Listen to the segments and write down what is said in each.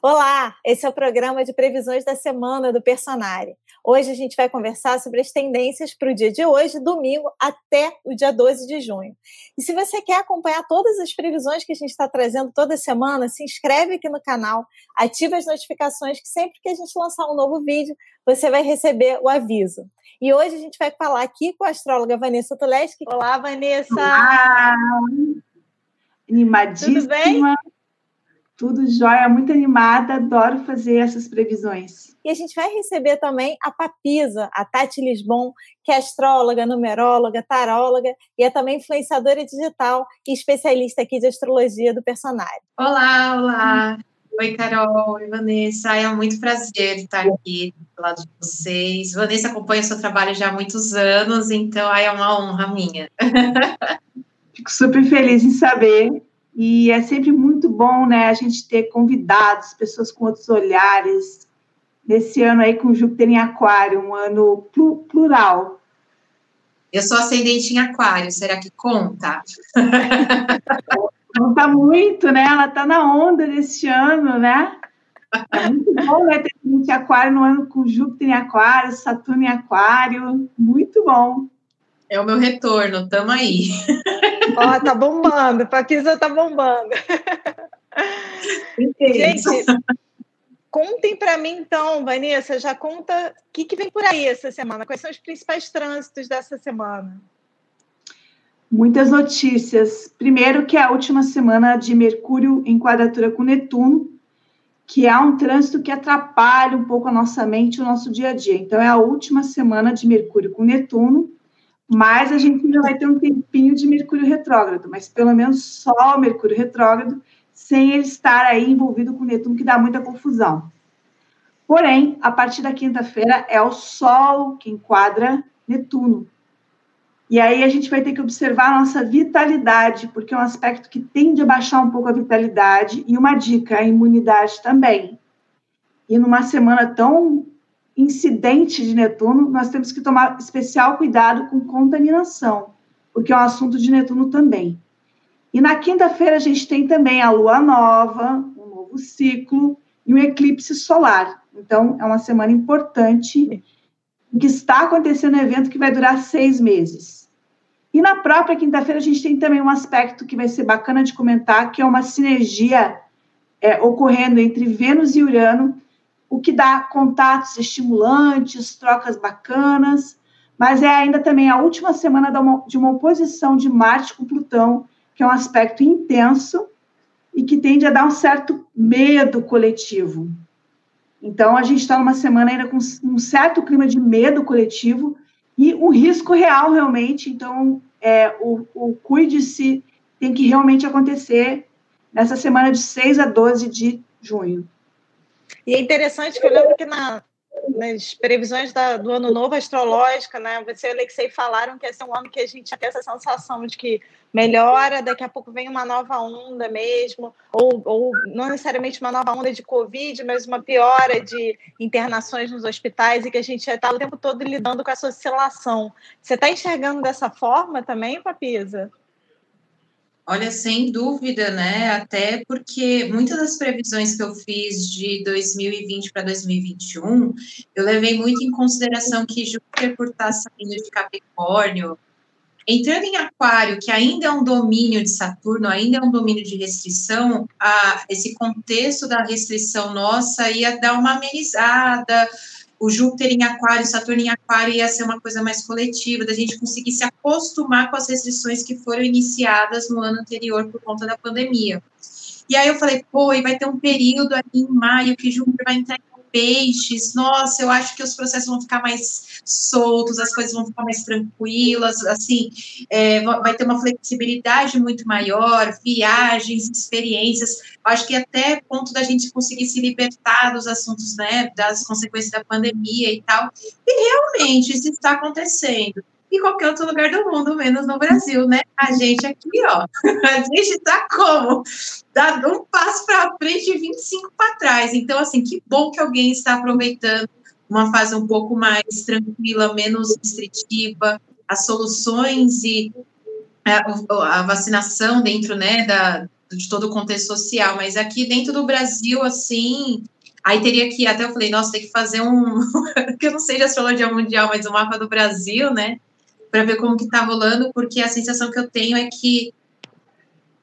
Olá, esse é o programa de previsões da semana do Personari. Hoje a gente vai conversar sobre as tendências para o dia de hoje, domingo, até o dia 12 de junho. E se você quer acompanhar todas as previsões que a gente está trazendo toda semana, se inscreve aqui no canal, ativa as notificações, que sempre que a gente lançar um novo vídeo, você vai receber o aviso. E hoje a gente vai falar aqui com a astróloga Vanessa Tuleski. Olá, Vanessa! Olá! Animadíssima! Tudo bem? Tudo jóia, muito animada, adoro fazer essas previsões. E a gente vai receber também a Papisa, a Tati Lisbon, que é astróloga, numeróloga, taróloga e é também influenciadora digital e especialista aqui de astrologia do personagem. Olá, olá! Oi, Carol, oi, Vanessa. É muito prazer estar aqui do lado de vocês. Vanessa acompanha o seu trabalho já há muitos anos, então é uma honra minha. Fico super feliz em saber e é sempre muito bom, né, a gente ter convidados, pessoas com outros olhares. Nesse ano aí com Júpiter em Aquário, um ano plural. Eu sou ascendente em Aquário, será que conta? conta muito, né? Ela tá na onda desse ano, né? É muito bom, né? Ter gente Aquário no ano com Júpiter em Aquário, Saturno em Aquário. Muito bom. É o meu retorno, tamo aí. Ó, tá bombando, Paquisa tá bombando. Gente, contem para mim então, Vanessa, já conta o que, que vem por aí essa semana, quais são os principais trânsitos dessa semana? Muitas notícias. Primeiro que é a última semana de Mercúrio em quadratura com Netuno, que é um trânsito que atrapalha um pouco a nossa mente o nosso dia a dia. Então, é a última semana de Mercúrio com Netuno, mas a gente ainda vai ter um tempinho de Mercúrio retrógrado, mas pelo menos só o Mercúrio retrógrado, sem ele estar aí envolvido com Netuno, que dá muita confusão. Porém, a partir da quinta-feira é o Sol que enquadra Netuno. E aí a gente vai ter que observar a nossa vitalidade, porque é um aspecto que tende a baixar um pouco a vitalidade, e uma dica, a imunidade também. E numa semana tão incidente de Netuno, nós temos que tomar especial cuidado com contaminação, porque é um assunto de Netuno também. E na quinta-feira a gente tem também a lua nova, um novo ciclo e um eclipse solar. Então, é uma semana importante que está acontecendo um evento que vai durar seis meses. E na própria quinta-feira a gente tem também um aspecto que vai ser bacana de comentar, que é uma sinergia é, ocorrendo entre Vênus e Urano, o que dá contatos estimulantes, trocas bacanas, mas é ainda também a última semana de uma oposição de Marte com Plutão, que é um aspecto intenso e que tende a dar um certo medo coletivo. Então, a gente está numa semana ainda com um certo clima de medo coletivo e um risco real, realmente. Então, é, o, o cuide-se tem que realmente acontecer nessa semana de 6 a 12 de junho. E é interessante que eu lembro que na, nas previsões da, do ano novo astrológica, né, você e Alexei falaram que esse é um ano que a gente tem essa sensação de que melhora, daqui a pouco vem uma nova onda mesmo, ou, ou não necessariamente uma nova onda de Covid, mas uma piora de internações nos hospitais e que a gente está o tempo todo lidando com essa oscilação. Você está enxergando dessa forma também, Papisa? Olha, sem dúvida, né? Até porque muitas das previsões que eu fiz de 2020 para 2021, eu levei muito em consideração que Júpiter, por estar tá saindo de Capricórnio, entrando em Aquário, que ainda é um domínio de Saturno, ainda é um domínio de restrição, a, esse contexto da restrição nossa ia dar uma amenizada, o Júpiter em Aquário, Saturno em Aquário ia ser uma coisa mais coletiva, da gente conseguir se acostumar com as restrições que foram iniciadas no ano anterior por conta da pandemia. E aí eu falei, pô, e vai ter um período aqui em maio que Júpiter vai entrar em peixes, nossa, eu acho que os processos vão ficar mais soltos, as coisas vão ficar mais tranquilas, assim, é, vai ter uma flexibilidade muito maior, viagens, experiências, acho que até ponto da gente conseguir se libertar dos assuntos, né, das consequências da pandemia e tal, e realmente isso está acontecendo em qualquer outro lugar do mundo, menos no Brasil, né? A gente aqui, ó, a gente tá como? Dá um passo para frente e 25 para trás. Então, assim, que bom que alguém está aproveitando uma fase um pouco mais tranquila, menos restritiva, as soluções e a, a vacinação dentro, né, da, de todo o contexto social, mas aqui dentro do Brasil, assim, aí teria que, até eu falei, nossa, tem que fazer um, que eu não sei de astrologia mundial, mas o um mapa do Brasil, né, para ver como que tá rolando, porque a sensação que eu tenho é que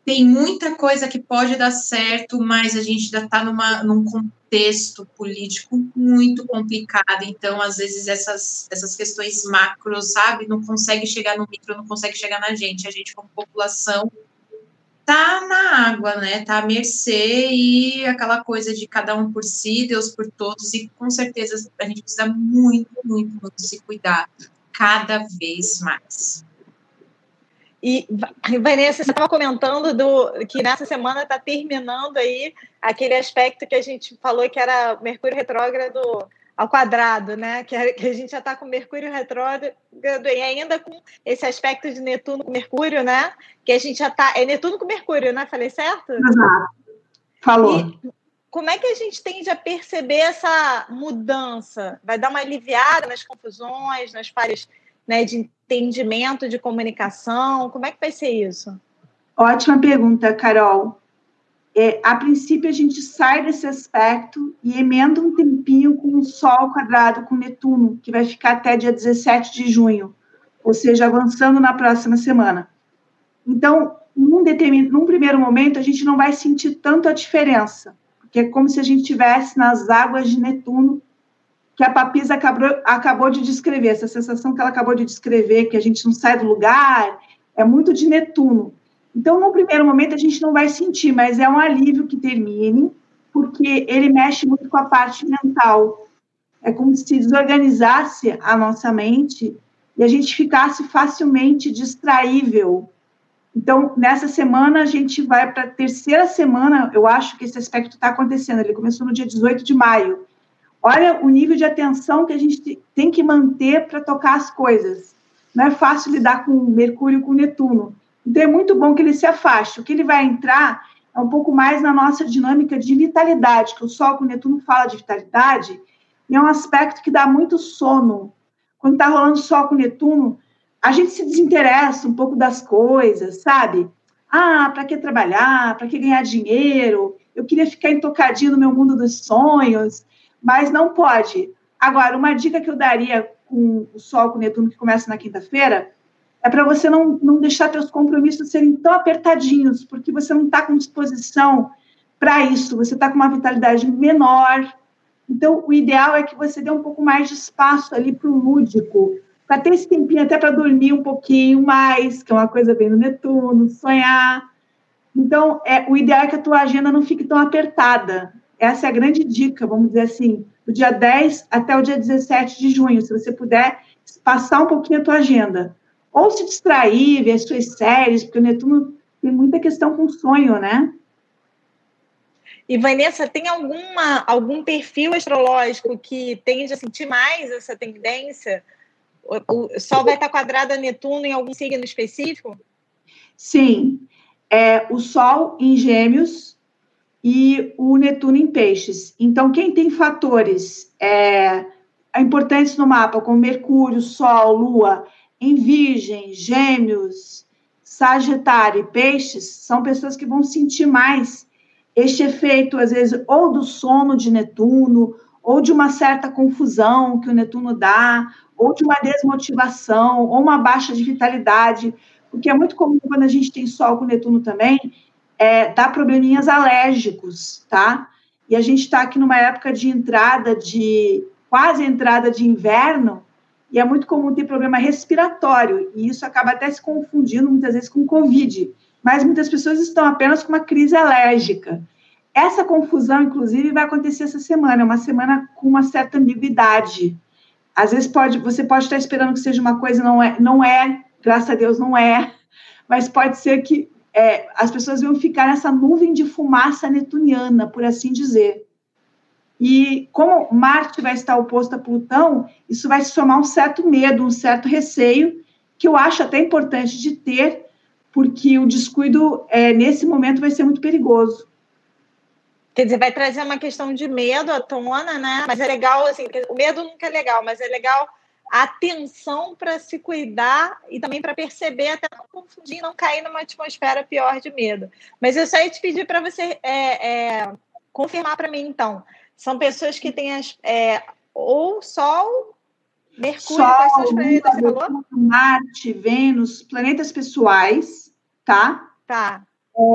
tem muita coisa que pode dar certo, mas a gente ainda está num contexto político muito complicado, então, às vezes, essas, essas questões macros, sabe, não consegue chegar no micro, não consegue chegar na gente. A gente, como população, tá na água, né? Tá à mercê e aquela coisa de cada um por si, Deus por todos, e com certeza a gente precisa muito, muito, muito se cuidar cada vez mais. E, Vanessa, você estava comentando do, que nessa semana está terminando aí aquele aspecto que a gente falou que era Mercúrio retrógrado ao quadrado, né? Que, que a gente já está com Mercúrio retrógrado e ainda com esse aspecto de Netuno com Mercúrio, né? Que a gente já está. É Netuno com Mercúrio, né? Falei certo? Exato. Falou. E, como é que a gente tende a perceber essa mudança? Vai dar uma aliviada nas confusões, nas falhas né, de entendimento, de comunicação? Como é que vai ser isso? Ótima pergunta, Carol. É, a princípio, a gente sai desse aspecto e emenda um tempinho com o Sol quadrado com Netuno, que vai ficar até dia 17 de junho, ou seja, avançando na próxima semana. Então, num, determin... num primeiro momento, a gente não vai sentir tanto a diferença, porque é como se a gente estivesse nas águas de Netuno que a Papisa acabou, acabou de descrever, essa sensação que ela acabou de descrever, que a gente não sai do lugar, é muito de Netuno. Então, no primeiro momento, a gente não vai sentir, mas é um alívio que termine, porque ele mexe muito com a parte mental. É como se desorganizasse a nossa mente e a gente ficasse facilmente distraível. Então, nessa semana, a gente vai para a terceira semana, eu acho que esse aspecto está acontecendo, ele começou no dia 18 de maio. Olha o nível de atenção que a gente tem que manter para tocar as coisas. Não é fácil lidar com Mercúrio com Netuno. Então é muito bom que ele se afaste. O que ele vai entrar é um pouco mais na nossa dinâmica de vitalidade, que o Sol com Netuno fala de vitalidade, e é um aspecto que dá muito sono. Quando está rolando Sol com Netuno, a gente se desinteressa um pouco das coisas, sabe? Ah, para que trabalhar? Para que ganhar dinheiro? Eu queria ficar intocadinho no meu mundo dos sonhos mas não pode. Agora, uma dica que eu daria com o Sol, com o Netuno, que começa na quinta-feira, é para você não, não deixar seus compromissos serem tão apertadinhos, porque você não está com disposição para isso, você está com uma vitalidade menor. Então, o ideal é que você dê um pouco mais de espaço ali para o lúdico, para ter esse tempinho até para dormir um pouquinho mais, que é uma coisa bem no Netuno, sonhar. Então, é, o ideal é que a tua agenda não fique tão apertada. Essa é a grande dica, vamos dizer assim, do dia 10 até o dia 17 de junho, se você puder passar um pouquinho a tua agenda. Ou se distrair, ver as suas séries, porque o Netuno tem muita questão com sonho, né? E Vanessa, tem alguma, algum perfil astrológico que tende a sentir mais essa tendência? O, Sol vai estar quadrado a Netuno em algum signo específico? Sim. É, o Sol em Gêmeos e o Netuno em Peixes. Então, quem tem fatores é, importantes no mapa, como Mercúrio, Sol, Lua, em Virgem, Gêmeos, Sagitário e Peixes, são pessoas que vão sentir mais este efeito, às vezes, ou do sono de Netuno, ou de uma certa confusão que o Netuno dá, ou de uma desmotivação, ou uma baixa de vitalidade, porque é muito comum quando a gente tem Sol com Netuno também, é, dá probleminhas alérgicos, tá? E a gente está aqui numa época de entrada de quase entrada de inverno e é muito comum ter problema respiratório e isso acaba até se confundindo muitas vezes com Covid. Mas muitas pessoas estão apenas com uma crise alérgica. Essa confusão, inclusive, vai acontecer essa semana, é uma semana com uma certa ambiguidade. Às vezes pode, você pode estar esperando que seja uma coisa, não é, não é, graças a Deus não é, mas pode ser que é, as pessoas vão ficar nessa nuvem de fumaça netuniana, por assim dizer. E como Marte vai estar oposto a Plutão, isso vai se somar um certo medo, um certo receio, que eu acho até importante de ter, porque o descuido é, nesse momento vai ser muito perigoso. Quer dizer, vai trazer uma questão de medo à tona, né? Mas é legal, assim, o medo nunca é legal, mas é legal atenção para se cuidar e também para perceber, até não confundir, não cair numa atmosfera pior de medo. Mas eu só ia te pedir para você é, é, confirmar para mim, então. São pessoas que têm as, é, ou Sol, Mercúrio, Sol, quais planetas você falou? Marte, Vênus, planetas pessoais, tá? Tá.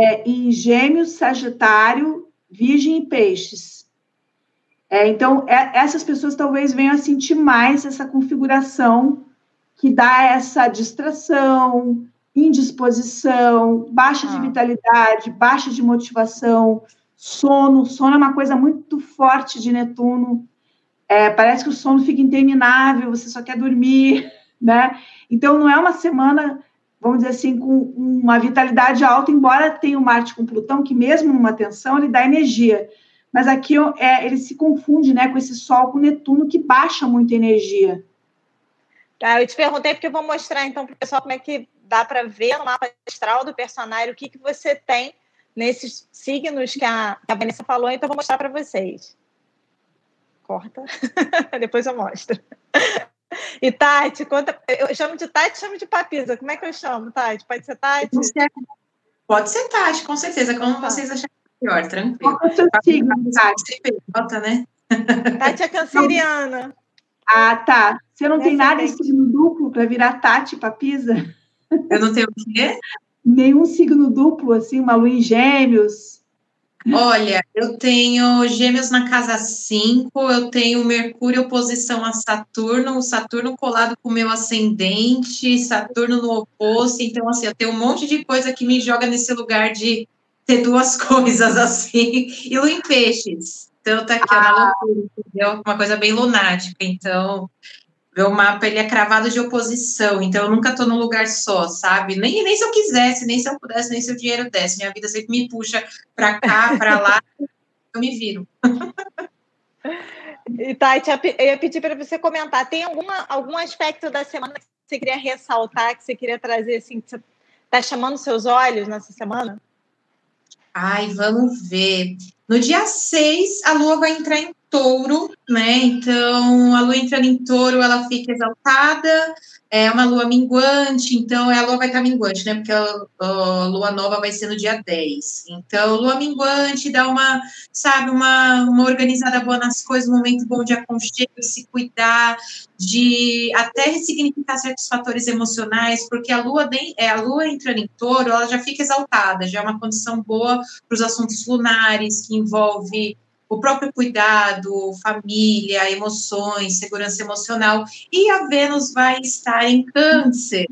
É, em Gêmeos, Sagitário, Virgem e Peixes. É, então, é, essas pessoas talvez venham a sentir mais essa configuração que dá essa distração, indisposição, baixa ah. de vitalidade, baixa de motivação, sono. Sono é uma coisa muito forte de Netuno. É, parece que o sono fica interminável, você só quer dormir, né? Então, não é uma semana, vamos dizer assim, com uma vitalidade alta, embora tenha o Marte com Plutão, que mesmo numa tensão, ele dá energia mas aqui é, ele se confunde né, com esse Sol com Netuno, que baixa muita energia. Tá, eu te perguntei porque eu vou mostrar então para o pessoal como é que dá para ver no mapa astral do personagem o que, que você tem nesses signos que a, que a Vanessa falou, então eu vou mostrar para vocês. Corta, depois eu mostro. E Tati, conta. Eu chamo de Tati, chamo de Papisa. Como é que eu chamo, Tati? Pode ser Tati? Pode ser Tati, com certeza, como tá. vocês acharem Pior, tranquilo. Qual é o seu signo, Tati? Bota, né? Tati é canceriana. Ah, tá. Você não tem nada em signo duplo para virar Tati para Pisa? Eu não tenho o quê? Nenhum signo duplo, assim, uma lua em gêmeos. Olha, eu tenho Gêmeos na casa 5, eu tenho Mercúrio oposição a Saturno, o Saturno colado com o meu ascendente, Saturno no oposto, então assim, eu tenho um monte de coisa que me joga nesse lugar de ter duas coisas assim, e lua em peixes. Então tá aqui ah. na loucura, entendeu? Uma coisa bem lunática. Então, meu mapa ele é cravado de oposição, então eu nunca tô num lugar só, sabe? Nem, nem se eu quisesse, nem se eu pudesse, nem se o dinheiro desse. Minha vida sempre me puxa para cá, para lá, eu me viro. E eu ia pedir para você comentar. Tem alguma, algum aspecto da semana que você queria ressaltar, que você queria trazer, assim, que você tá chamando seus olhos nessa semana? Ai, vamos ver. No dia 6, a lua vai entrar em touro, né? Então, a lua entrando em touro, ela fica exaltada, é uma lua minguante, então a lua vai estar minguante, né? Porque a, a, lua nova vai ser no dia 10. Então, lua minguante dá uma, sabe, uma, uma organizada boa nas coisas, um momento bom de aconchego, se cuidar, de até ressignificar certos fatores emocionais, porque a lua, é, a lua entrando em touro, ela já fica exaltada, já é uma condição boa para os assuntos lunares, que envolve o próprio cuidado, família, emoções, segurança emocional. E a Vênus vai estar em câncer.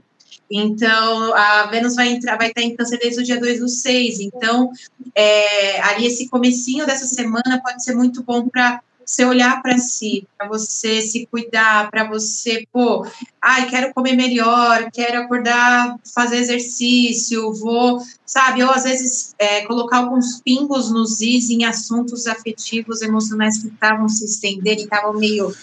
Então, a Vênus vai entrar, vai estar em câncer desde o dia 2 do 6. Então, é, ali esse comecinho dessa semana pode ser muito bom para você olhar para si, para você se cuidar, para você, pô, ai, quero comer melhor, quero acordar, fazer exercício, vou, sabe, ou às vezes é, colocar alguns pingos nos is em assuntos afetivos, emocionais que estavam se estendendo, estavam meio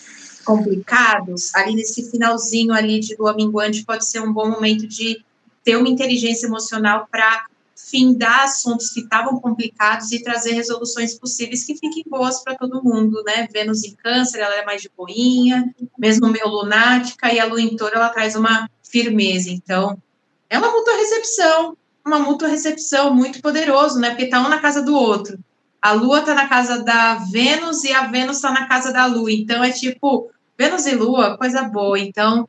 complicados, ali nesse finalzinho ali de lua minguante pode ser um bom momento de ter uma inteligência emocional para findar assuntos que estavam complicados e trazer resoluções possíveis que fiquem boas para todo mundo, né? Vênus em câncer, ela é mais de boinha, mesmo meio lunática, e a lua em touro, ela traz uma firmeza. Então, é uma mútua recepção, uma mútua recepção muito poderoso, né? Porque tá um na casa do outro. A lua tá na casa da Vênus e a Vênus tá na casa da lua. Então, é tipo, Vênus e lua, coisa boa. Então,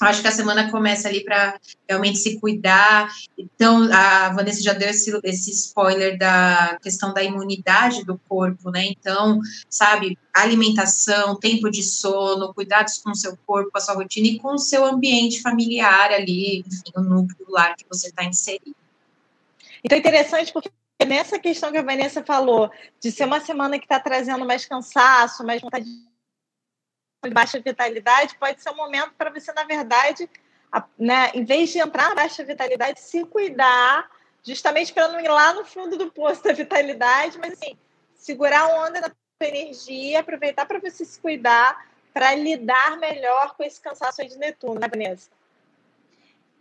acho que a semana começa ali para realmente se cuidar. Então, a Vanessa já deu esse, esse spoiler da questão da imunidade do corpo, né? Então, sabe, alimentação, tempo de sono, cuidados com o seu corpo, com a sua rotina e com o seu ambiente familiar ali, enfim, o núcleo lar que você está inserido. Então, é interessante porque nessa questão que a Vanessa falou, de ser uma semana que está trazendo mais cansaço, mais vontade de baixa vitalidade, pode ser um momento para você, na verdade, né, em vez de entrar na baixa vitalidade, se cuidar, justamente para não ir lá no fundo do poço da vitalidade, mas assim, segurar a onda da energia, aproveitar para você se cuidar, para lidar melhor com esse cansaço de Netuno, né, Vanessa?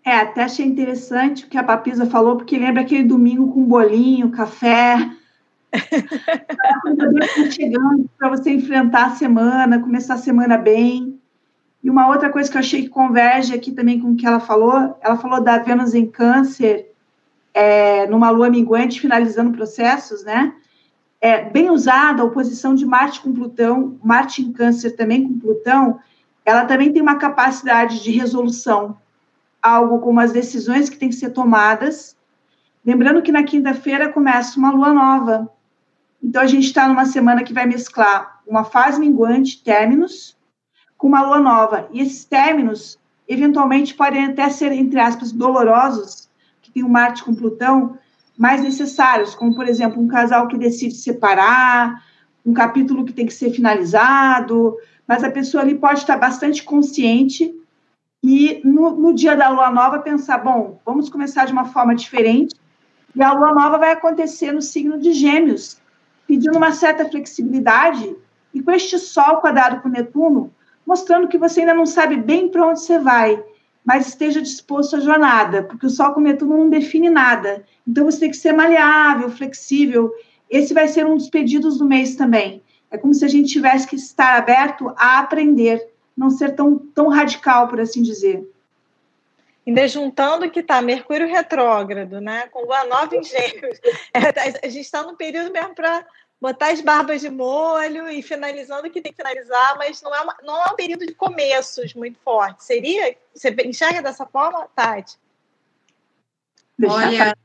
É, até achei interessante o que a Papisa falou, porque lembra aquele domingo com bolinho, café, chegando para você enfrentar a semana, começar a semana bem. E uma outra coisa que eu achei que converge aqui também com o que ela falou, ela falou da Vênus em Câncer, é, numa lua minguante, finalizando processos, né? É, bem usada, a oposição de Marte com Plutão, Marte em Câncer também com Plutão, ela também tem uma capacidade de resolução, algo como as decisões que têm que ser tomadas. Lembrando que na quinta-feira começa uma lua nova. Então, a gente está numa semana que vai mesclar uma fase minguante, términos, com uma lua nova. E esses términos, eventualmente, podem até ser, entre aspas, dolorosos, que tem o Marte com Plutão, mais necessários, como, por exemplo, um casal que decide separar, um capítulo que tem que ser finalizado, mas a pessoa ali pode estar bastante consciente e no, no dia da lua nova pensar, bom, vamos começar de uma forma diferente, e a lua nova vai acontecer no signo de Gêmeos, pedindo uma certa flexibilidade, e com este Sol quadrado com Netuno, mostrando que você ainda não sabe bem para onde você vai, mas esteja disposto à jornada, porque o Sol com Netuno não define nada. Então você tem que ser maleável, flexível. Esse vai ser um dos pedidos do mês também. É como se a gente tivesse que estar aberto a aprender, não ser tão, tão radical, por assim dizer. Ainda juntando que está Mercúrio retrógrado, né? Com Lua Nova em Gêmeos. É, a gente está no período mesmo para botar as barbas de molho e finalizando o que tem que finalizar, mas não é, uma, não é um período de começos muito forte. Seria? Você enxerga dessa forma, Tati? Olha,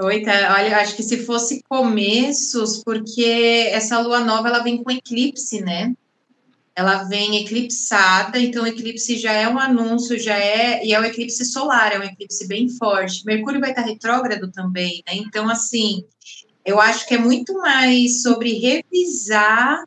Oi, tá. Olha, acho que se fosse começos, porque essa lua nova ela vem com eclipse, né? Ela vem eclipsada, então o eclipse já é um anúncio, já é, e é um eclipse solar, é um eclipse bem forte. Mercúrio vai estar retrógrado também, né? Então, assim, eu acho que é muito mais sobre revisar,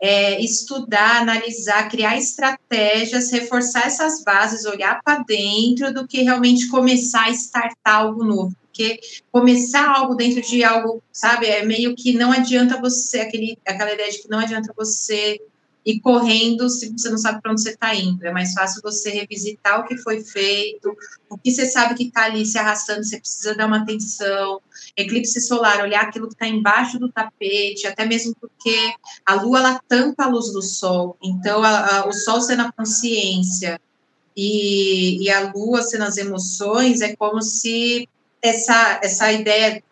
é, estudar, analisar, criar estratégias, reforçar essas bases, olhar para dentro, do que realmente começar a startar algo novo. Porque começar algo dentro de algo, sabe, é meio que não adianta você, aquele, aquela ideia de que não adianta você e correndo se você não sabe para onde você está indo. É mais fácil você revisitar o que foi feito, o que você sabe que está ali se arrastando, você precisa dar uma atenção. Eclipse solar, olhar aquilo que está embaixo do tapete, até mesmo porque a lua ela tampa a luz do sol, então a, a, o sol sendo a consciência e, e a lua sendo as emoções, é como se essa, essa ideia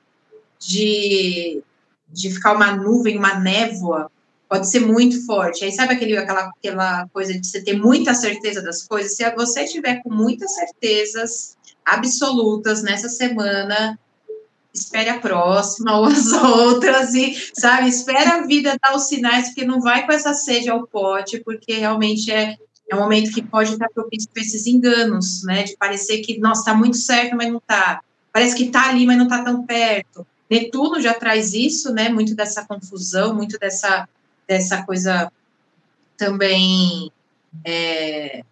de, de ficar uma nuvem, uma névoa, pode ser muito forte. Aí sabe aquele, aquela, aquela coisa de você ter muita certeza das coisas? Se você tiver com muitas certezas absolutas nessa semana, espere a próxima ou as outras e, sabe, espera a vida dar os sinais, porque não vai com essa sede ao pote, porque realmente é, é um momento que pode estar propício para esses enganos, né, de parecer que, nossa, está muito certo, mas não está. Parece que está ali, mas não está tão perto. Netuno já traz isso, né, muito dessa confusão, muito dessa dessa coisa também é,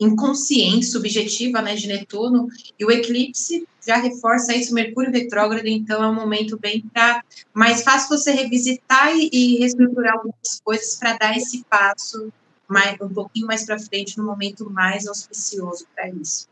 inconsciente, subjetiva, né, de Netuno, e o eclipse já reforça isso, Mercúrio retrógrado, então é um momento bem para mais fácil você revisitar e, e reestruturar algumas coisas para dar esse passo mais, um pouquinho mais para frente, no momento mais auspicioso para isso.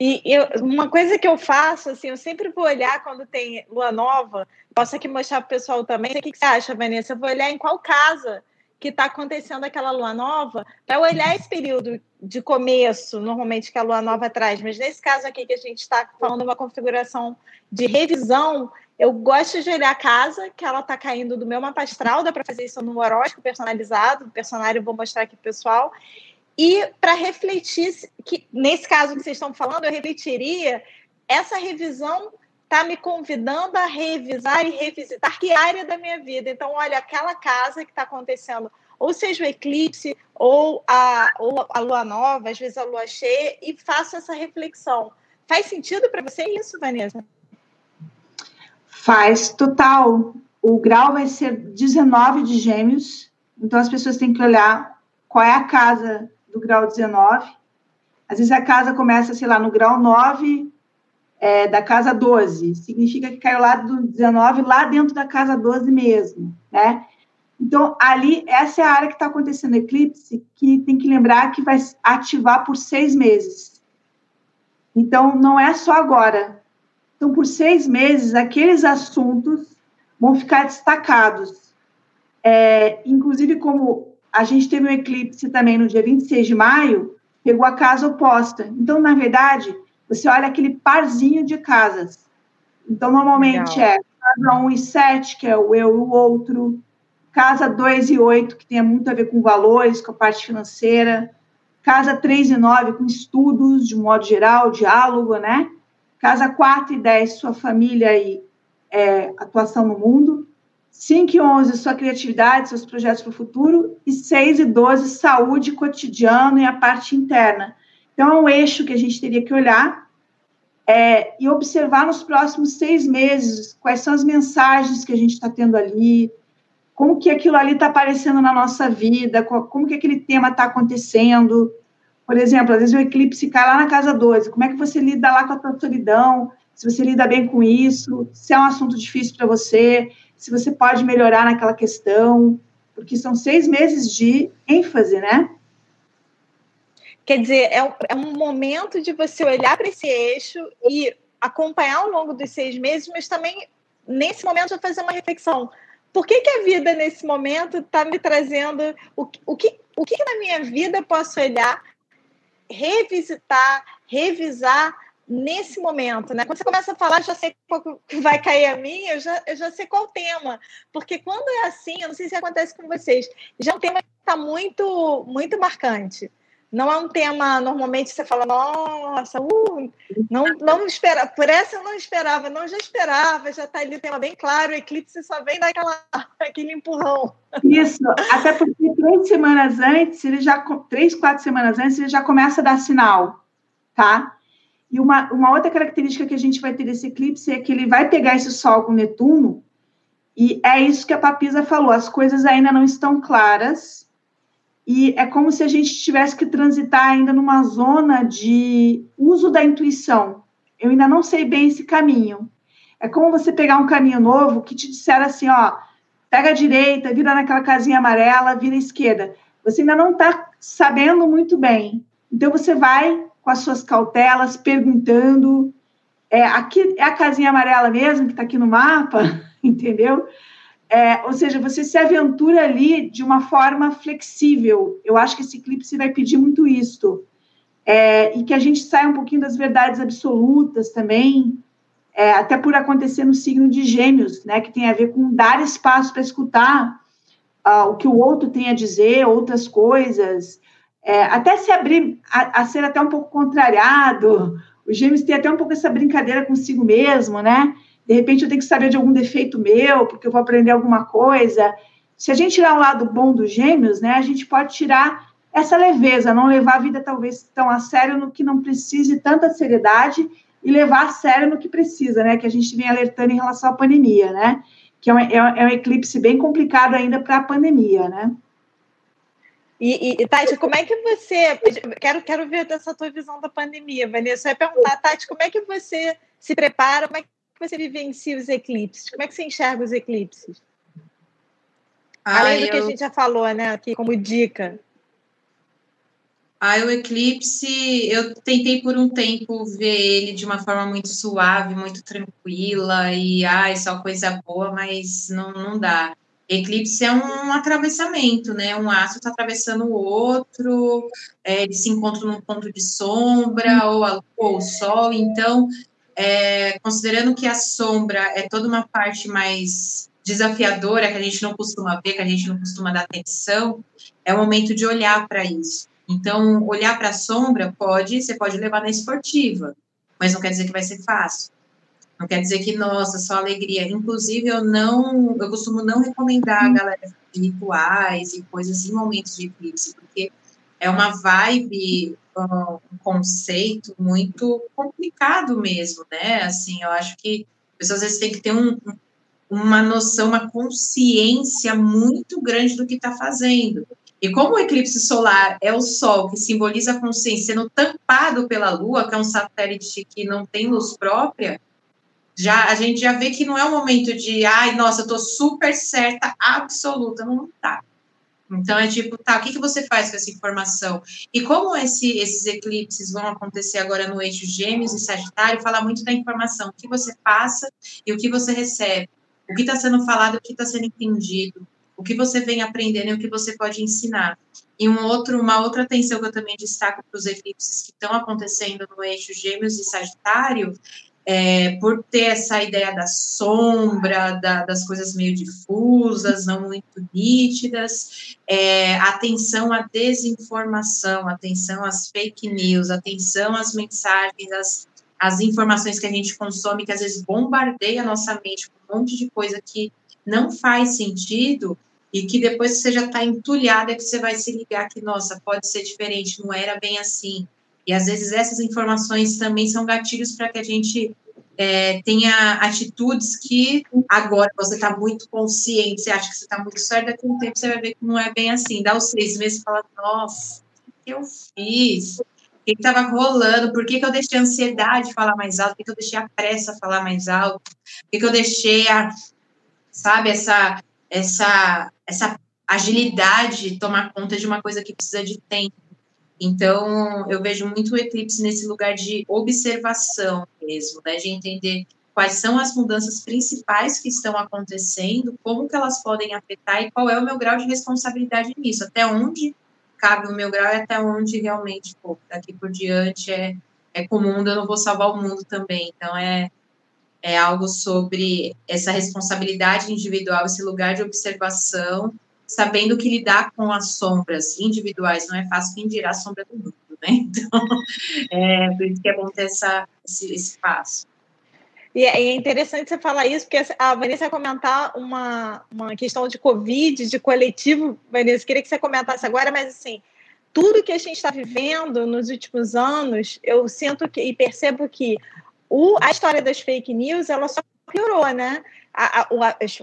E eu, uma coisa que eu faço, assim, eu sempre vou olhar quando tem lua nova, posso aqui mostrar para o pessoal também. O que, você acha, Vanessa? Eu vou olhar em qual casa que está acontecendo aquela lua nova, para olhar esse período de começo, normalmente que a lua nova traz, mas nesse caso aqui que a gente está falando uma configuração de revisão, eu gosto de olhar a casa que ela está caindo do meu mapa astral, dá para fazer isso no horóscopo personalizado, o personagem eu vou mostrar aqui para o pessoal, e para refletir, que nesse caso que vocês estão falando, eu refletiria, essa revisão está me convidando a revisar e revisitar que área da minha vida. Então, olha, aquela casa que está acontecendo, ou seja o eclipse, ou a, ou a lua nova, às vezes a lua cheia, e faço essa reflexão. Faz sentido para você isso, Vanessa? Faz total. O grau vai ser 19 de gêmeos, então as pessoas têm que olhar qual é a casa do grau 19. Às vezes a casa começa, sei lá, no grau 9 é, da casa 12. Significa que caiu lá do 19, lá dentro da casa 12 mesmo, né? Então, ali, essa é a área que está acontecendo eclipse, que tem que lembrar que vai ativar por seis meses. Então, não é só agora. Então, por seis meses, aqueles assuntos vão ficar destacados. É, inclusive, como a gente teve um eclipse também no dia 26 de maio, pegou a casa oposta. Então, na verdade, você olha aquele parzinho de casas. Então, normalmente Legal. é casa 1 e 7, que é o eu e o outro, casa 2 e 8, que tem muito a ver com valores, com a parte financeira, casa 3 e 9, com estudos, de modo geral, diálogo, né? Casa 4 e 10, sua família e é, atuação no mundo. 5 e 11, sua criatividade, seus projetos para o futuro. E 6 e 12, saúde, cotidiano e a parte interna. Então, é um eixo que a gente teria que olhar é, e observar nos próximos seis meses quais são as mensagens que a gente está tendo ali, como que aquilo ali está aparecendo na nossa vida, como que aquele tema está acontecendo. Por exemplo, às vezes o eclipse cai lá na casa 12, como é que você lida lá com a tua solidão, se você lida bem com isso, se é um assunto difícil para você, se você pode melhorar naquela questão, porque são seis meses de ênfase, né? Quer dizer, é um, é um momento de você olhar para esse eixo e acompanhar ao longo dos seis meses, mas também, nesse momento, fazer uma reflexão. Por que, que a vida, nesse momento, está me trazendo... O, o, que, o que na minha vida posso olhar, revisitar, revisar nesse momento, né? Quando você começa a falar, já sei qual que vai cair a mim, eu já, eu já sei qual tema. Porque quando é assim, eu não sei se acontece com vocês, já é um tema que está muito, muito marcante. Não é um tema, normalmente você fala, nossa, uh, não, não esperava, por essa eu não esperava, não, já esperava, já está ali o tema bem claro, o eclipse só vem daquela, aquele empurrão. Isso, até porque três semanas antes, ele já, três, quatro semanas antes, ele já começa a dar sinal, tá? E uma, uma outra característica que a gente vai ter desse eclipse é que ele vai pegar esse Sol com Netuno, e é isso que a Papisa falou, as coisas ainda não estão claras, e é como se a gente tivesse que transitar ainda numa zona de uso da intuição. Eu ainda não sei bem esse caminho. É como você pegar um caminho novo que te disser assim, ó, pega a direita, vira naquela casinha amarela, vira à esquerda. Você ainda não está sabendo muito bem. Então você vai com as suas cautelas, perguntando. É, aqui é a casinha amarela mesmo que está aqui no mapa, entendeu? É, ou seja, você se aventura ali de uma forma flexível. Eu acho que esse eclipse vai pedir muito isto. É, e que a gente saia um pouquinho das verdades absolutas também, é, até por acontecer no signo de Gêmeos, né, que tem a ver com dar espaço para escutar uh, o que o outro tem a dizer, outras coisas, é, até se abrir a, a, ser até um pouco contrariado. Os Gêmeos têm até um pouco essa brincadeira consigo mesmo, né? De repente eu tenho que saber de algum defeito meu, porque eu vou aprender alguma coisa. Se a gente tirar o lado bom dos gêmeos, né, a gente pode tirar essa leveza, não levar a vida talvez tão a sério no que não precise tanta seriedade e levar a sério no que precisa, né? Que a gente vem alertando em relação à pandemia, né? Que é um, é um é eclipse bem complicado ainda para a pandemia, né? E, e, Tati, como é que você. Quero, quero ver essa tua visão da pandemia, Vanessa. Eu ia perguntar, Tati, como é que você se prepara, como é que você vivencia os eclipses? Como é que você enxerga os eclipses? Além do eu... que a gente já falou, né, aqui como dica. Ah, o eclipse, eu tentei por um tempo ver ele de uma forma muito suave, muito tranquila, e ai, só coisa boa, mas não, não dá. Eclipse é um atravessamento, né? Um astro está atravessando o outro, é, eles se encontram num ponto de sombra, ou a ou o sol, então é, considerando que a sombra é toda uma parte mais desafiadora, que a gente não costuma ver, que a gente não costuma dar atenção, é o momento de olhar para isso. Então, olhar para a sombra pode, você pode levar na esportiva, mas não quer dizer que vai ser fácil. Não quer dizer que, nossa, só alegria. Inclusive, eu não, eu costumo não recomendar a galera rituais e coisas em momentos de eclipse, porque é uma vibe um conceito muito complicado mesmo, né? Assim, eu acho que as pessoas às vezes têm que ter um, uma noção, uma consciência muito grande do que está fazendo. E como o eclipse solar é o Sol, que simboliza a consciência sendo tampado pela Lua, que é um satélite que não tem luz própria, já a gente já vê que não é um momento de, ai, nossa, eu estou super certa, absoluta, não está. Então é tipo, tá, o que, que você faz com essa informação? E como esse, esses eclipses vão acontecer agora no eixo Gêmeos e Sagitário, fala muito da informação, o que você passa e o que você recebe, o que está sendo falado, o que está sendo entendido. o que você vem aprendendo e o que você pode ensinar. E um outro, uma outra atenção que eu também destaco para os eclipses que estão acontecendo no eixo Gêmeos e Sagitário, é, por ter essa ideia da sombra, da, das coisas meio difusas, não muito nítidas, é, atenção à desinformação, atenção às fake news, atenção às mensagens, às, às informações que a gente consome, que às vezes bombardeia a nossa mente com um monte de coisa que não faz sentido e que depois você já está entulhada que você vai se ligar que, nossa, pode ser diferente, não era bem assim. E às vezes essas informações também são gatilhos para que a gente é, tenha atitudes que agora você está muito consciente, você acha que você está muito certo, daqui a um tempo você vai ver que não é bem assim. Dá os seis meses e fala, nossa, o que eu fiz? O que estava rolando? Por que, que eu deixei a ansiedade falar mais alto? Por que, que eu deixei a pressa falar mais alto? Por que, que eu deixei a, sabe, essa essa, essa agilidade tomar conta de uma coisa que precisa de tempo. Então, eu vejo muito o eclipse nesse lugar de observação mesmo, né, de entender quais são as mudanças principais que estão acontecendo, como que elas podem afetar e qual é o meu grau de responsabilidade nisso, até onde cabe o meu grau e até onde realmente, pô, daqui por diante é, é comum, eu não vou salvar o mundo também. Então, é, é algo sobre essa responsabilidade individual, esse lugar de observação, sabendo que lidar com as sombras individuais não é fácil, quem dirá a sombra do mundo, né? Então, é por isso que é bom ter essa, esse, esse passo. E é, é interessante você falar isso, porque a Vanessa ia comentar uma, uma questão de Covid, de coletivo. Vanessa, queria que você comentasse agora, mas assim, tudo que a gente está vivendo nos últimos anos, eu sinto que e percebo que o, a história das fake news ela só piorou, né? A, a,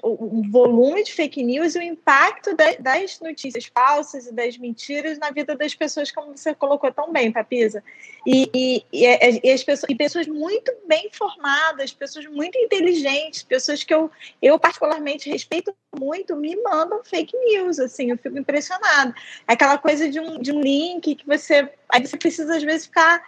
o, o, volume de fake news e o impacto da, das notícias falsas e das mentiras na vida das pessoas, como você colocou tão bem, Papisa. E, e, e, e, as pessoas, e pessoas muito bem informadas, pessoas muito inteligentes, pessoas que eu, eu particularmente respeito muito, me mandam fake news, assim, eu fico impressionada. Aquela coisa de um, de um link que você. Aí você precisa, às vezes, ficar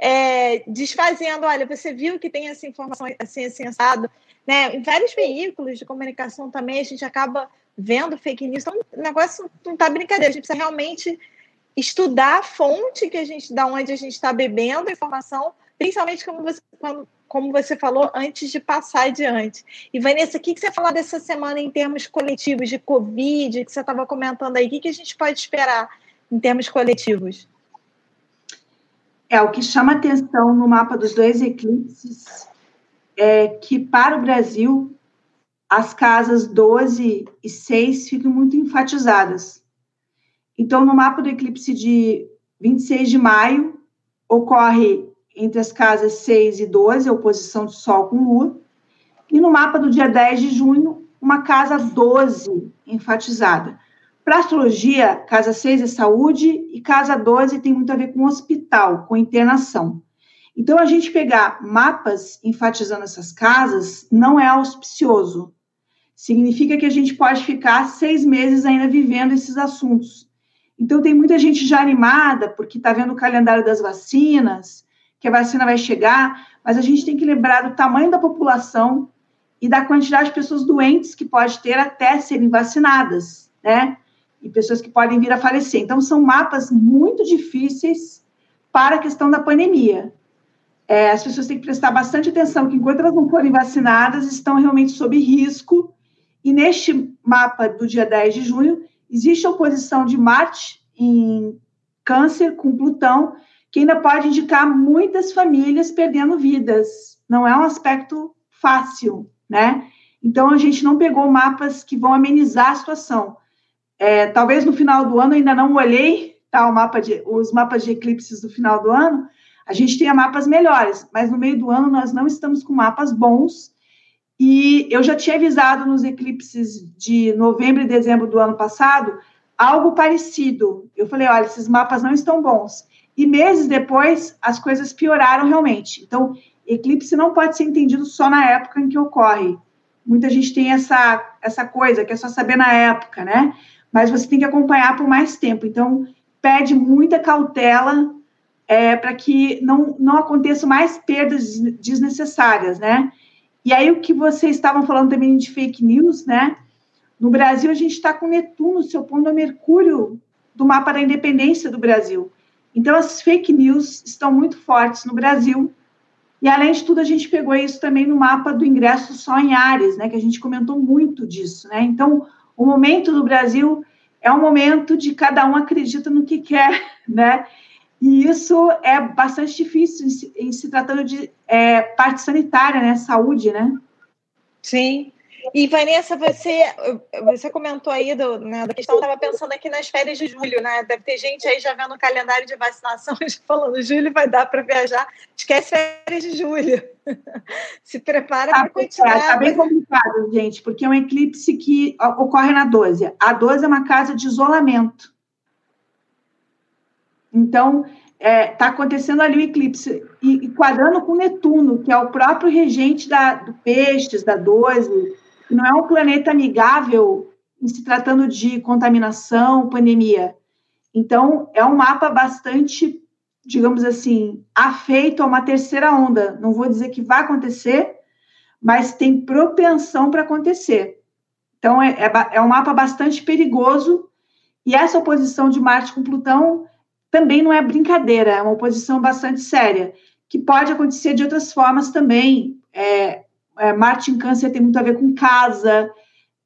é, desfazendo, olha, você viu que tem essa informação assim, assim, assado, né? Em vários veículos de comunicação também a gente acaba vendo fake news, então o negócio não está brincadeira, a gente precisa realmente estudar a fonte que a gente, da onde a gente está bebendo a informação, principalmente como você, quando, como você falou, antes de passar adiante. E, Vanessa, o que, que você falou dessa semana em termos coletivos de Covid, que você estava comentando aí? O que, que a gente pode esperar em termos coletivos? É, o que chama atenção no mapa dos dois eclipses é que, para o Brasil, as casas 12 e 6 ficam muito enfatizadas. Então, no mapa do eclipse de 26 de maio, ocorre entre as casas 6 e 12, a oposição de Sol com Lua. E no mapa do dia 10 de junho, uma casa 12 enfatizada. Para astrologia, casa 6 é saúde e casa 12 tem muito a ver com hospital, com internação. Então, a gente pegar mapas enfatizando essas casas não é auspicioso. Significa que a gente pode ficar seis meses ainda vivendo esses assuntos. Então, tem muita gente já animada porque está vendo o calendário das vacinas, que a vacina vai chegar, mas a gente tem que lembrar do tamanho da população e da quantidade de pessoas doentes que pode ter até serem vacinadas, né? e pessoas que podem vir a falecer. Então, são mapas muito difíceis para a questão da pandemia. É, as pessoas têm que prestar bastante atenção que, enquanto elas não forem vacinadas, estão realmente sob risco. E neste mapa do dia 10 de junho, existe a oposição de Marte em Câncer com Plutão, que ainda pode indicar muitas famílias perdendo vidas. Não é um aspecto fácil, né? Então, a gente não pegou mapas que vão amenizar a situação. É, talvez no final do ano, ainda não olhei tá, o mapa de, os mapas de eclipses do final do ano, a gente tenha mapas melhores, mas no meio do ano nós não estamos com mapas bons. E eu já tinha avisado nos eclipses de novembro e dezembro do ano passado algo parecido. Eu falei: olha, esses mapas não estão bons. E meses depois, as coisas pioraram realmente. Então, eclipse não pode ser entendido só na época em que ocorre. Muita gente tem essa, essa coisa que é só saber na época, né? mas você tem que acompanhar por mais tempo. Então, pede muita cautela é, para que não, não aconteçam mais perdas desnecessárias, né? E aí, o que vocês estavam falando também de fake news, né? No Brasil, a gente está com Netuno se opondo a Mercúrio do mapa da independência do Brasil. Então, as fake news estão muito fortes no Brasil. E, além de tudo, a gente pegou isso também no mapa do ingresso só em Ares, né, que a gente comentou muito disso. Né? Então, o momento do Brasil é um momento de cada um acredita no que quer, né? E isso é bastante difícil em se, em se tratando de é, parte sanitária, né? Saúde, né? Sim. E Vanessa, você, você comentou aí do, né, da questão, eu estava pensando aqui nas férias de julho, né? Deve ter gente aí já vendo o calendário de vacinação falando, julho vai dar para viajar, esquece férias de julho. Se prepara para continuar. Está bem complicado, gente, porque é um eclipse que ocorre na 12. A 12 é uma casa de isolamento. Então, está é, tá acontecendo ali o eclipse, e, e, quadrando com Netuno, que é o próprio regente da, do Peixes, da 12, que não é um planeta amigável em se tratando de contaminação, pandemia. Então, é um mapa bastante, digamos assim, afeito a uma terceira onda. Não vou dizer que vai acontecer, mas tem propensão para acontecer. Então, é, é, é um mapa bastante perigoso, e essa oposição de Marte com Plutão também não é brincadeira, é uma oposição bastante séria, que pode acontecer de outras formas também. É, é, Marte em Câncer tem muito a ver com casa.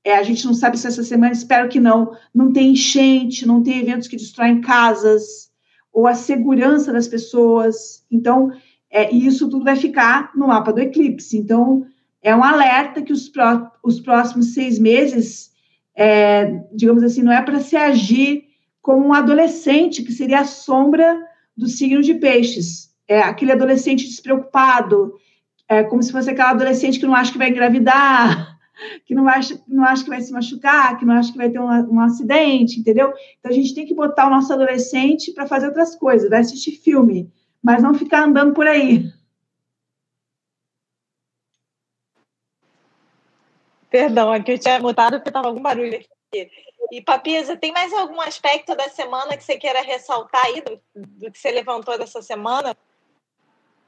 É, a gente não sabe se essa semana, espero que não, não tem enchente, não tem eventos que destroem casas, ou a segurança das pessoas. Então, é, isso tudo vai ficar no mapa do eclipse. Então, é um alerta que os, pró os próximos seis meses, é, digamos assim, não é para se agir como um adolescente, que seria a sombra do signo de peixes. É aquele adolescente despreocupado, é como se fosse aquela adolescente que não acha que vai engravidar, que não acha, não acha que vai se machucar, que não acha que vai ter um, um acidente, entendeu? Então a gente tem que botar o nosso adolescente para fazer outras coisas, vai assistir filme, mas não ficar andando por aí. Perdão, aqui eu tinha mutado porque estava algum barulho aqui. E Papisa, tem mais algum aspecto da semana que você queira ressaltar aí do, do que você levantou dessa semana?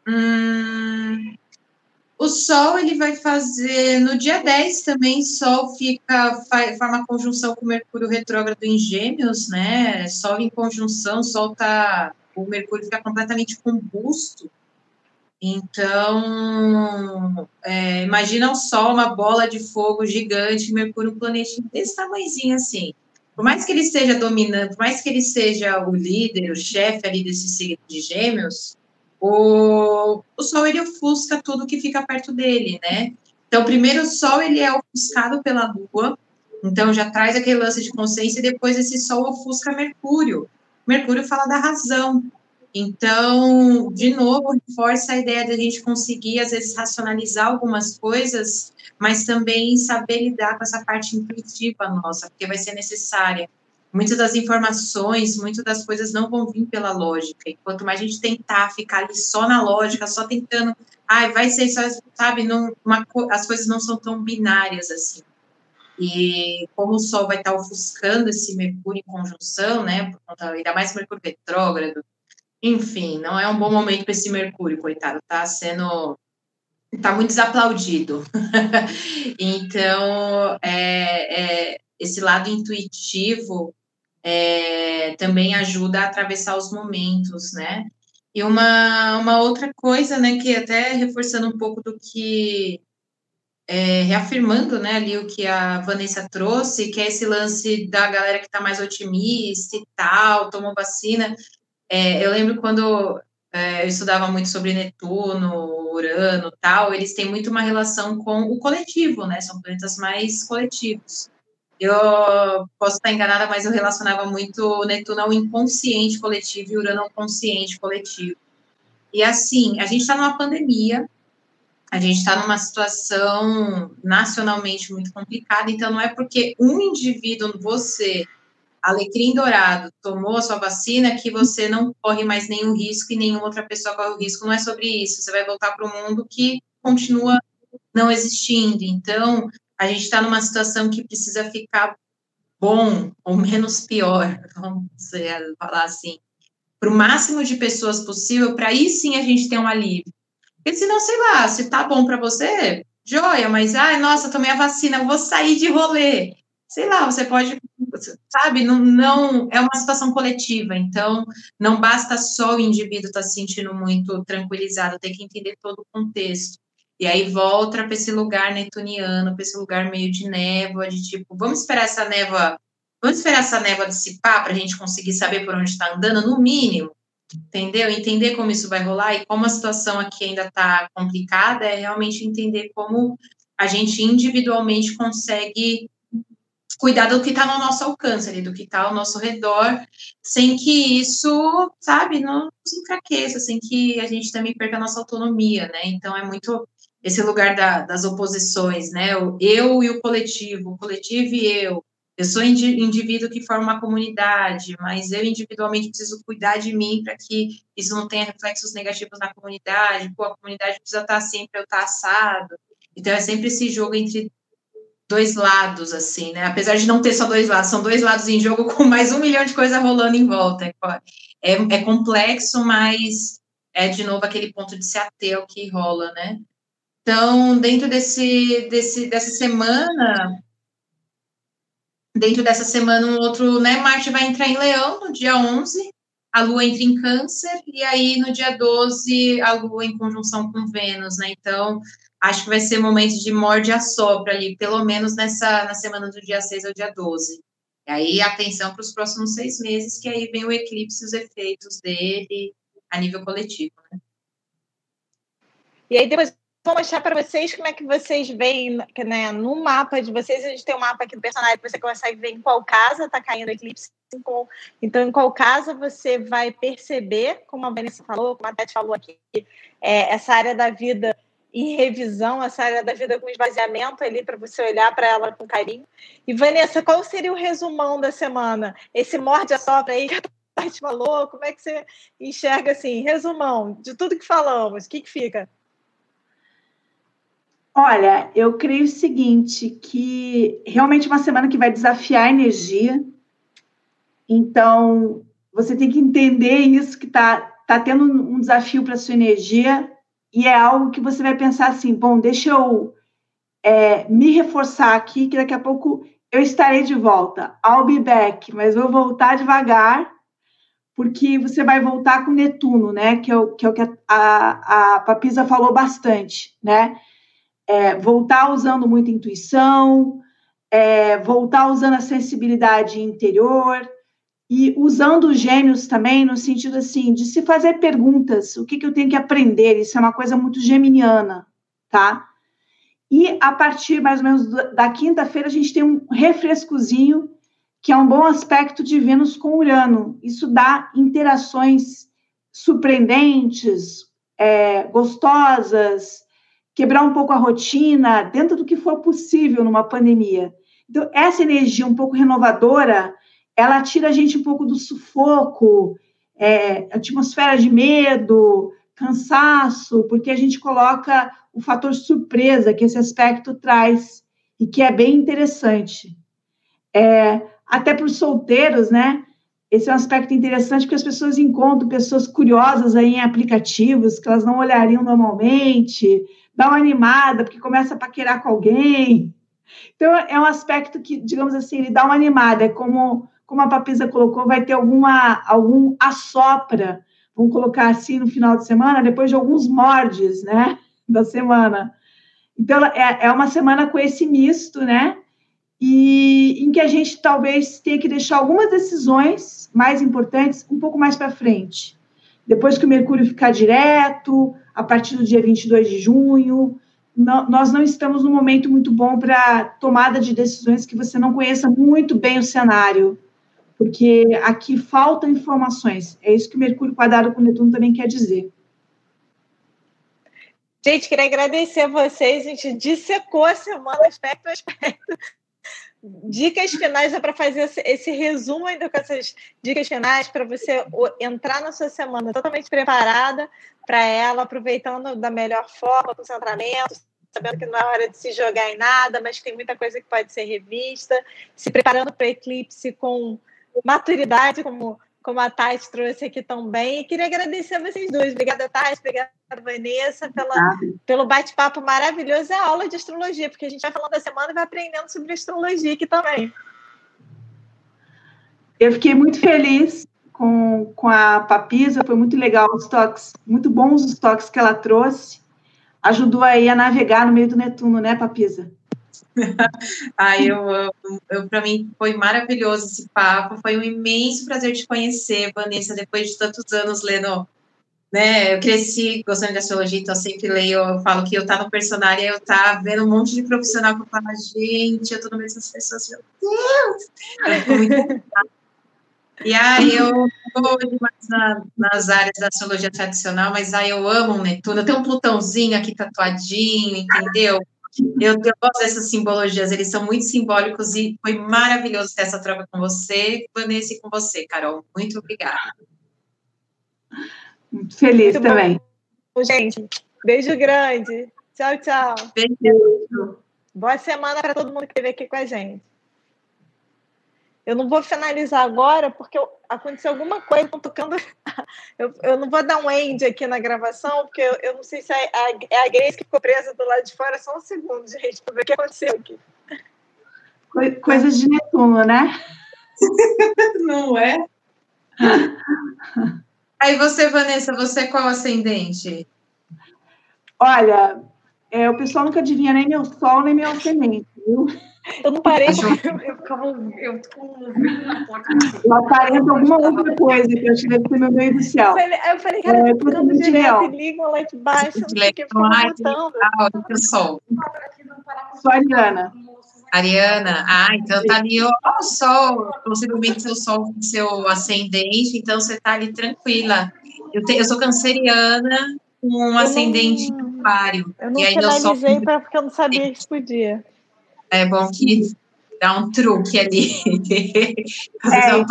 Hum, o Sol ele vai fazer no dia 10 também, Sol fica forma conjunção com Mercúrio retrógrado em Gêmeos, né? Sol em conjunção, Sol tá o Mercúrio fica completamente combusto. Então, é, imagina Sol, uma bola de fogo gigante, Mercúrio um planeta desse tamanhozinho assim. Por mais que ele esteja dominando, por mais que ele seja o líder, o chefe ali desse signo de Gêmeos, o, o Sol ele ofusca tudo que fica perto dele, né? Então, primeiro o Sol ele é ofuscado pela Lua, então já traz aquele lance de consciência e depois esse Sol ofusca Mercúrio. Mercúrio fala da razão. Então, de novo, reforça a ideia de a gente conseguir, às vezes, racionalizar algumas coisas, mas também saber lidar com essa parte intuitiva nossa, porque vai ser necessária muitas das informações, muitas das coisas não vão vir pela lógica. E quanto mais a gente tentar ficar ali só na lógica, só tentando, ai, vai ser só, sabe, não, uma, as coisas não são tão binárias assim. E como o Sol vai estar ofuscando esse Mercúrio em conjunção, né, ainda mais Mercúrio retrógrado, enfim, não é um bom momento para esse Mercúrio, coitado, tá sendo tá muito desaplaudido. então, é, é, esse lado intuitivo é, também ajuda a atravessar os momentos, né? E uma, uma outra coisa, né, que até reforçando um pouco do que, é, reafirmando, né, ali o que a Vanessa trouxe, que é esse lance da galera que está mais otimista e tal, tomou vacina. É, eu lembro quando é, eu estudava muito sobre Netuno, Urano tal, eles têm muito uma relação com o coletivo, né, são planetas mais coletivos. Eu posso estar enganada, mas eu relacionava muito Netuno ao inconsciente coletivo e Urano ao consciente coletivo. E assim, a gente está numa pandemia, a gente está numa situação nacionalmente muito complicada, então não é porque um indivíduo, você, alecrim dourado, tomou a sua vacina que você não corre mais nenhum risco e nenhuma outra pessoa corre o risco. Não é sobre isso. Você vai voltar para o mundo que continua não existindo. Então, a gente está numa situação que precisa ficar bom ou menos pior, vamos falar assim, para o máximo de pessoas possível, para aí sim a gente ter um alívio. Porque senão, sei lá, se tá bom para você, joia, mas, ai, nossa, tomei a vacina, vou sair de rolê. Sei lá, você pode, sabe, não, não é uma situação coletiva, então não basta só o indivíduo estar tá se sentindo muito tranquilizado, tem que entender todo o contexto. E aí volta para esse lugar netuniano, para esse lugar meio de névoa, de tipo, vamos esperar essa névoa, vamos esperar essa névoa dissipar para a gente conseguir saber por onde está andando, no mínimo, entendeu? Entender como isso vai rolar e como a situação aqui ainda está complicada, é realmente entender como a gente individualmente consegue cuidar do que está no nosso alcance, ali, do que está ao nosso redor, sem que isso, sabe, nos enfraqueça, sem que a gente também perca a nossa autonomia, né? Então é muito esse lugar da, das oposições, né? O eu e o coletivo, o coletivo e eu. Eu sou indivíduo que forma uma comunidade, mas eu individualmente preciso cuidar de mim para que isso não tenha reflexos negativos na comunidade. Pô, a comunidade precisa estar sempre eu estar assado. Então é sempre esse jogo entre dois lados, assim, né? Apesar de não ter só dois lados, são dois lados em jogo com mais um milhão de coisas rolando em volta. É, é complexo, mas é de novo aquele ponto de se ater ao que rola, né? Então, dentro desse, desse, dessa semana, dentro dessa semana, um outro, né, Marte vai entrar em Leão no dia 11, a Lua entra em Câncer, e aí no dia 12, a Lua em conjunção com Vênus, né, então, acho que vai ser momento de morde a sopra ali, pelo menos nessa, na semana do dia 6 ao dia 12. E aí, atenção para os próximos seis meses, que aí vem o eclipse e os efeitos dele a nível coletivo, né. E aí, depois vou mostrar para vocês como é que vocês veem, né, no mapa de vocês, a gente tem um mapa aqui do personagem que você consegue ver em qual casa está caindo o eclipse. Então, em qual casa você vai perceber, como a Vanessa falou, como a Tati falou aqui, é, essa área da vida em revisão, essa área da vida com esvaziamento ali, para você olhar para ela com carinho. E, Vanessa, qual seria o resumão da semana? Esse morde a sopra aí que a Tati falou, como é que você enxerga assim? Resumão de tudo que falamos, o que, que fica? Olha, eu creio o seguinte, que realmente é uma semana que vai desafiar a energia. Então, você tem que entender isso, que está tá tendo um desafio para sua energia, e é algo que você vai pensar assim, bom, deixa eu é, me reforçar aqui, que daqui a pouco eu estarei de volta. I'll be back, mas vou voltar devagar, porque você vai voltar com Netuno, né? Que é o que, é o que a, a, a Papisa falou bastante, né? é, voltar usando muita intuição, é, voltar usando a sensibilidade interior e usando os gênios também no sentido assim de se fazer perguntas, o que, que eu tenho que aprender? Isso é uma coisa muito geminiana, tá? E a partir mais ou menos da quinta-feira a gente tem um refrescozinho que é um bom aspecto de Vênus com Urano. Isso dá interações surpreendentes, é, gostosas, quebrar um pouco a rotina dentro do que for possível numa pandemia. Então, essa energia um pouco renovadora, ela tira a gente um pouco do sufoco, é, atmosfera de medo, cansaço, porque a gente coloca o fator surpresa que esse aspecto traz e que é bem interessante. É, até para os solteiros, né? Esse é um aspecto interessante porque as pessoas encontram pessoas curiosas aí em aplicativos que elas não olhariam normalmente, dá uma animada, porque começa a paquerar com alguém. Então, é um aspecto que, digamos assim, ele dá uma animada. É como, como a Papisa colocou, vai ter alguma, algum assopra, vamos colocar assim no final de semana, depois de alguns mordes, né, da semana. Então, é, é uma semana com esse misto, né, e em que a gente talvez tenha que deixar algumas decisões mais importantes um pouco mais para frente. Depois que o Mercúrio ficar direto, a partir do dia 22 de junho. Não, nós não estamos num momento muito bom para tomada de decisões que você não conheça muito bem o cenário, porque aqui faltam informações. É isso que o Mercúrio quadrado com Netuno também quer dizer. Gente, queria agradecer a vocês. A gente dissecou a semana aspecto a aspecto dicas finais é para fazer esse, resumo ainda com essas dicas finais para você entrar na sua semana totalmente preparada para ela, aproveitando da melhor forma, concentramento, sabendo que não é hora de se jogar em nada, mas tem muita coisa que pode ser revista, se preparando para eclipse com maturidade, como como a Tati trouxe aqui também. E queria agradecer a vocês dois. Obrigada, Tati. Obrigada, Vanessa, pela, pelo bate-papo maravilhoso e a aula de astrologia, porque a gente vai falando da semana e vai aprendendo sobre astrologia aqui também. Eu fiquei muito feliz com, com a Papisa, foi muito legal os toques, muito bons os toques que ela trouxe. Ajudou aí a navegar no meio do Netuno, né, Papisa? Ai, eu amo. Eu, para mim foi maravilhoso esse papo. Foi um imenso prazer te conhecer, Vanessa, depois de tantos anos lendo. Né, eu cresci gostando de astrologia, então eu sempre leio. Eu falo que eu tá no personagem, eu tá vendo um monte de profissional que eu gente, eu tô no meio dessas pessoas, meu Deus! E aí eu vou demais na, nas áreas da astrologia tradicional, mas aí eu amo o Netuno. Eu tenho um Plutãozinho aqui tatuadinho, entendeu? Eu, eu gosto dessas simbologias, eles são muito simbólicos e foi maravilhoso ter essa troca com você, Vanessa, e com você, Carol. Muito obrigada. Muito feliz muito também. Bom. Gente, beijo grande. Tchau, tchau. Beijo. Boa semana para todo mundo que esteve aqui com a gente. Eu não vou finalizar agora, porque eu, aconteceu alguma coisa, estão tocando. Eu, eu, não vou dar um end aqui na gravação, porque eu, eu não sei se é a, é a Grace que ficou presa do lado de fora. Só um segundo, gente, para ver o que aconteceu aqui. Coisas de Netuno, né? não é? Aí você, Vanessa, você qual ascendente? Olha, é, o pessoal nunca adivinha nem meu sol, nem meu ascendente? Eu não parei porque eu, eu ficava. Eu Ela aparenta alguma outra coisa que eu deve ser meu meio do céu. Eu falei, cara, é, eu tô ficando direto e ligam lá de baixo, não sei o que, eu ficava. Eu sou. Sou Ariana. Ariana, ah, então tá ali ó, o sol, possivelmente seu sol, seu ascendente, então você tá ali tranquila. Eu, te, eu sou canceriana com um ascendente aquário. Eu não e aí finalizei sol... porque eu não sabia que podia. É bom que dá um truque ali. é, um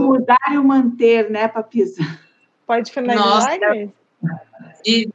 mudar e o manter, né, Papisa? Pode finalizar, Nossa, de,